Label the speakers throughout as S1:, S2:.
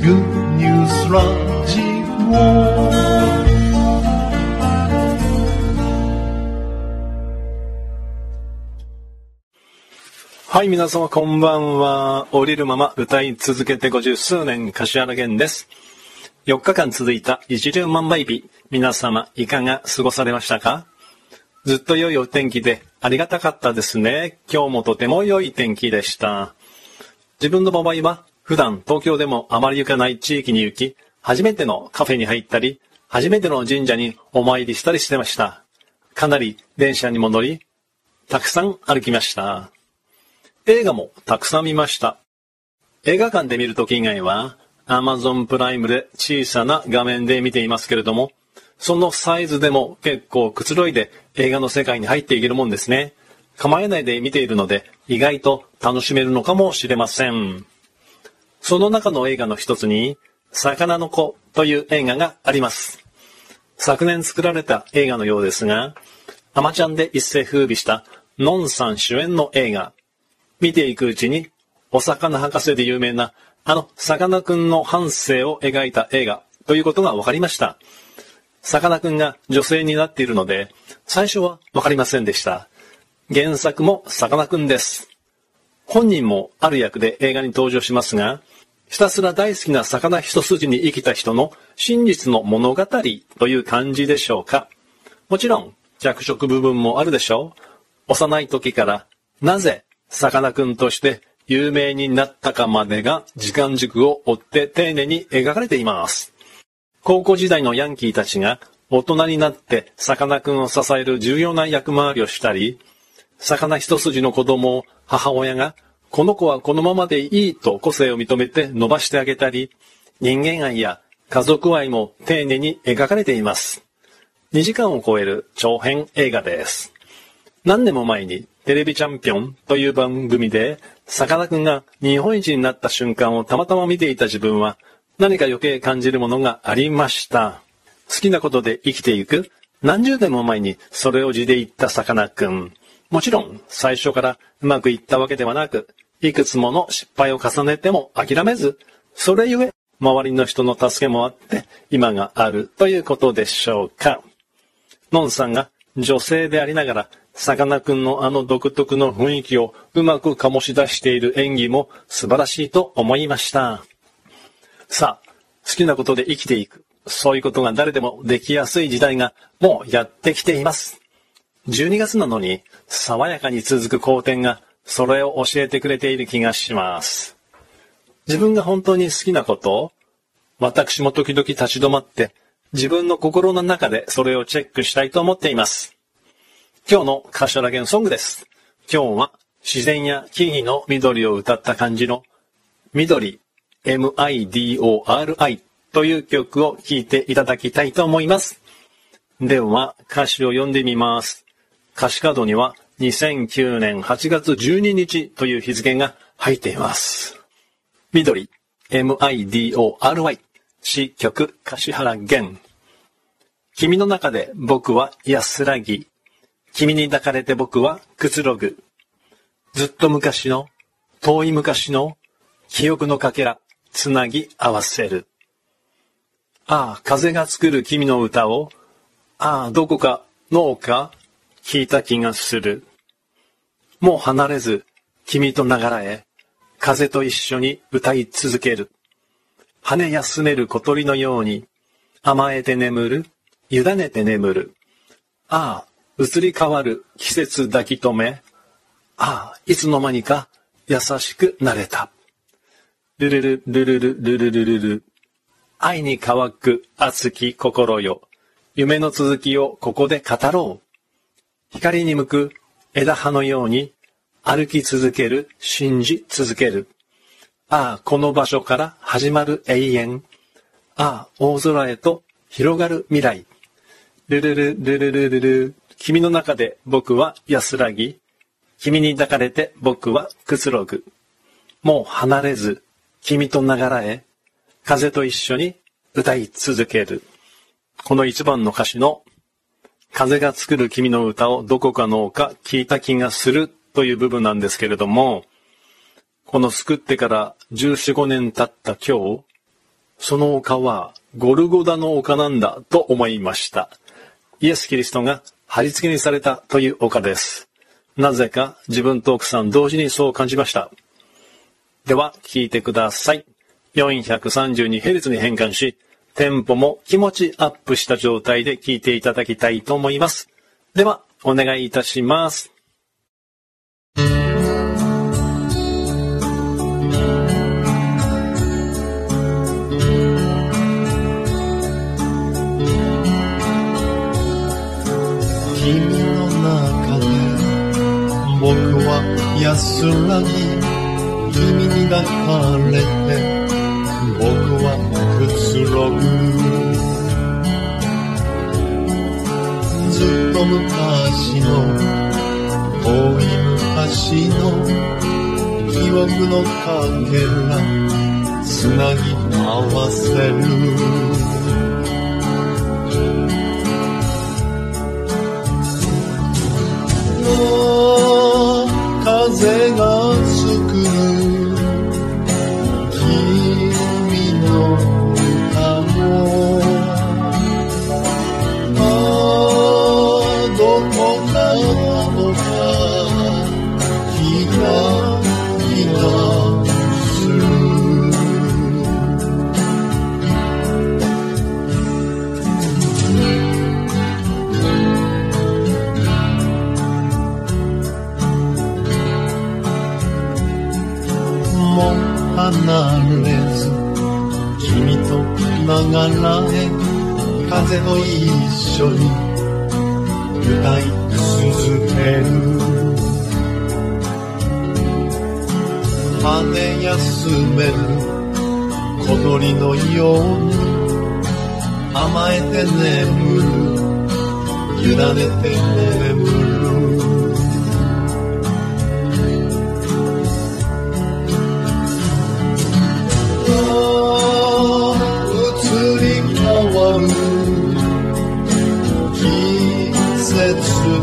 S1: Good News ラジ
S2: はい、皆様こんばんは。降りるまま歌い続けて五十数年、柏原源です。4日間続いた一粒万倍日、皆様いかが過ごされましたか？ずっと良いお天気でありがたかったですね。今日もとても良い天気でした。自分の場合は普段東京でもあまり行かない地域に行き、初めてのカフェに入ったり、初めての神社にお参りしたりしてました。かなり電車にも乗り、たくさん歩きました。映画もたくさん見ました。映画館で見るとき以外は、Amazon プライムで小さな画面で見ていますけれども、そのサイズでも結構くつろいで映画の世界に入っていけるもんですね。構えないで見ているので意外と楽しめるのかもしれません。その中の映画の一つに、魚の子という映画があります。昨年作られた映画のようですが、アマちゃんで一世風靡したノンさん主演の映画、見ていくうちに、お魚博士で有名な、あの、さかなクンの半生を描いた映画ということが分かりました。さかなクンが女性になっているので、最初は分かりませんでした。原作もさかなクンです。本人もある役で映画に登場しますが、ひたすら大好きな魚一筋に生きた人の真実の物語という感じでしょうか。もちろん、着色部分もあるでしょう。幼い時から、なぜさかなクンとして有名になったかまでが時間軸を追って丁寧に描かれています。高校時代のヤンキーたちが大人になってさかなクンを支える重要な役回りをしたり、魚一筋の子供を母親がこの子はこのままでいいと個性を認めて伸ばしてあげたり、人間愛や家族愛も丁寧に描かれています。2時間を超える長編映画です。何年も前にテレビチャンピオンという番組で、さかなクンが日本一になった瞬間をたまたま見ていた自分は、何か余計感じるものがありました。好きなことで生きていく。何十年も前にそれを字で言ったさかなクン。もちろん、最初からうまくいったわけではなく、いくつもの失敗を重ねても諦めず、それゆえ、周りの人の助けもあって、今があるということでしょうか。ノンさんが女性でありながら、さかなクンのあの独特の雰囲気をうまく醸し出している演技も素晴らしいと思いました。さあ、好きなことで生きていく。そういうことが誰でもできやすい時代がもうやってきています。12月なのに爽やかに続く好天がそれを教えてくれている気がします。自分が本当に好きなことを私も時々立ち止まって自分の心の中でそれをチェックしたいと思っています。今日の頭弦ソングです。今日は自然や木々の緑を歌った感じの緑 MIDORI という曲を聴いていただきたいと思います。では歌詞を読んでみます。歌詞カードには2009年8月12日という日付が入っています。緑 MIDORI 詩曲柏原源君の中で僕は安らぎ君に抱かれて僕はくつろぐ。ずっと昔の、遠い昔の、記憶のかけら、つなぎ合わせる。ああ、風が作る君の歌を、ああ、どこか、脳か、聞いた気がする。もう離れず、君とながらへ、風と一緒に歌い続ける。羽休める小鳥のように、甘えて眠る、委ねて眠る。ああ、移り変わる季節抱き止め。ああ、いつの間にか優しくなれた。ルルル、ルルル、ルルルルル。愛に乾く熱き心よ。夢の続きをここで語ろう。光に向く枝葉のように歩き続ける、信じ続ける。ああ、この場所から始まる永遠。ああ、大空へと広がる未来。ルルルルルルルル。君の中で僕は安らぎ、君に抱かれて僕はくつろぐ。もう離れず、君とながらへ、風と一緒に歌い続ける。この一番の歌詞の、風が作る君の歌をどこかのか聞いた気がするという部分なんですけれども、この救ってから14、5年経った今日、その丘はゴルゴダの丘なんだと思いました。イエス・キリストが貼り付けにされたという丘です。なぜか自分と奥さん同時にそう感じました。では、聞いてください。432Hz に変換し、テンポも気持ちアップした状態で聞いていただきたいと思います。では、お願いいたします。
S1: 君の中で僕は安らぎ君に抱かれてと昔の遠い昔の記憶のかけらつなぎ合わせる。流らへ風と一緒に歌い続ける。羽休める。小鳥のように甘えて眠る。委ねて眠る。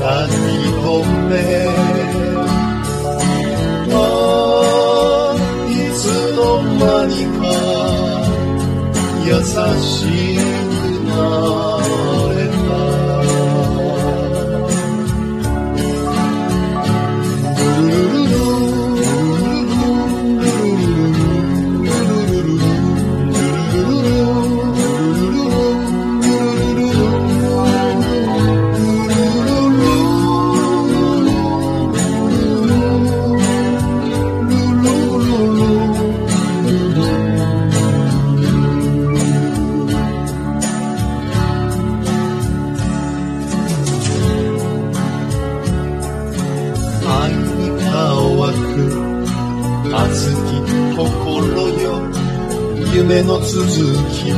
S1: 節夢の続きを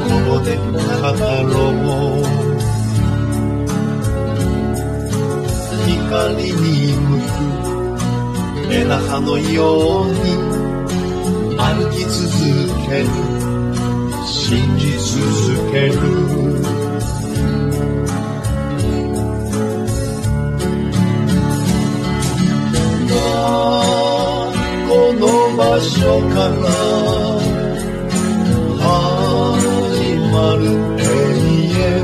S1: ここで語ろう。光に向く。枝葉のように歩き続ける。信じ続ける。この場所から始まる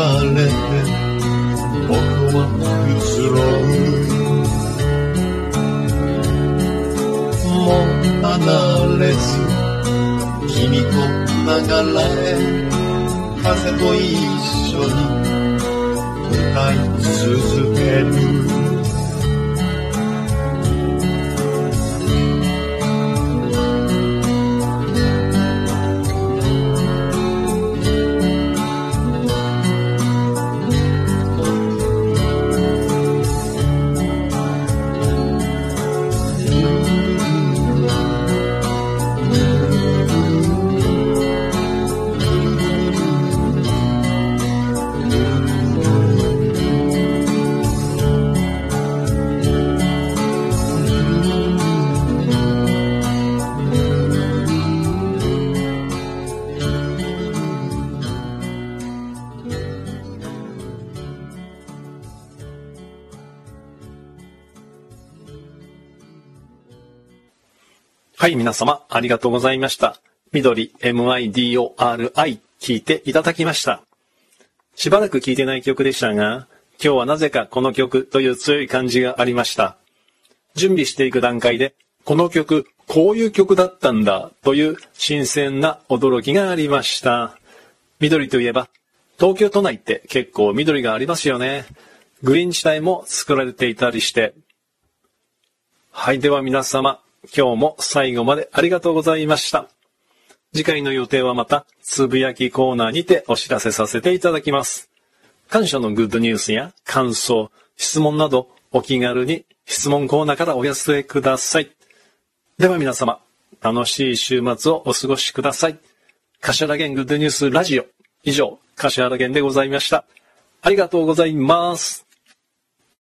S1: れて僕はくつろぐもう離れず君と流らへ風と一緒に歌い続ける。
S2: はい、皆様、ありがとうございました。緑、MIDORI、聞いていただきました。しばらく聞いてない曲でしたが、今日はなぜかこの曲という強い感じがありました。準備していく段階で、この曲、こういう曲だったんだ、という新鮮な驚きがありました。緑といえば、東京都内って結構緑がありますよね。グリーン地帯も作られていたりして。はい、では皆様、今日も最後までありがとうございました。次回の予定はまた、つぶやきコーナーにてお知らせさせていただきます。感謝のグッドニュースや感想、質問などお気軽に質問コーナーからお寄せください。では皆様、楽しい週末をお過ごしください。柏原源グッドニュースラジオ。以上、柏原源でございました。ありがとうございます。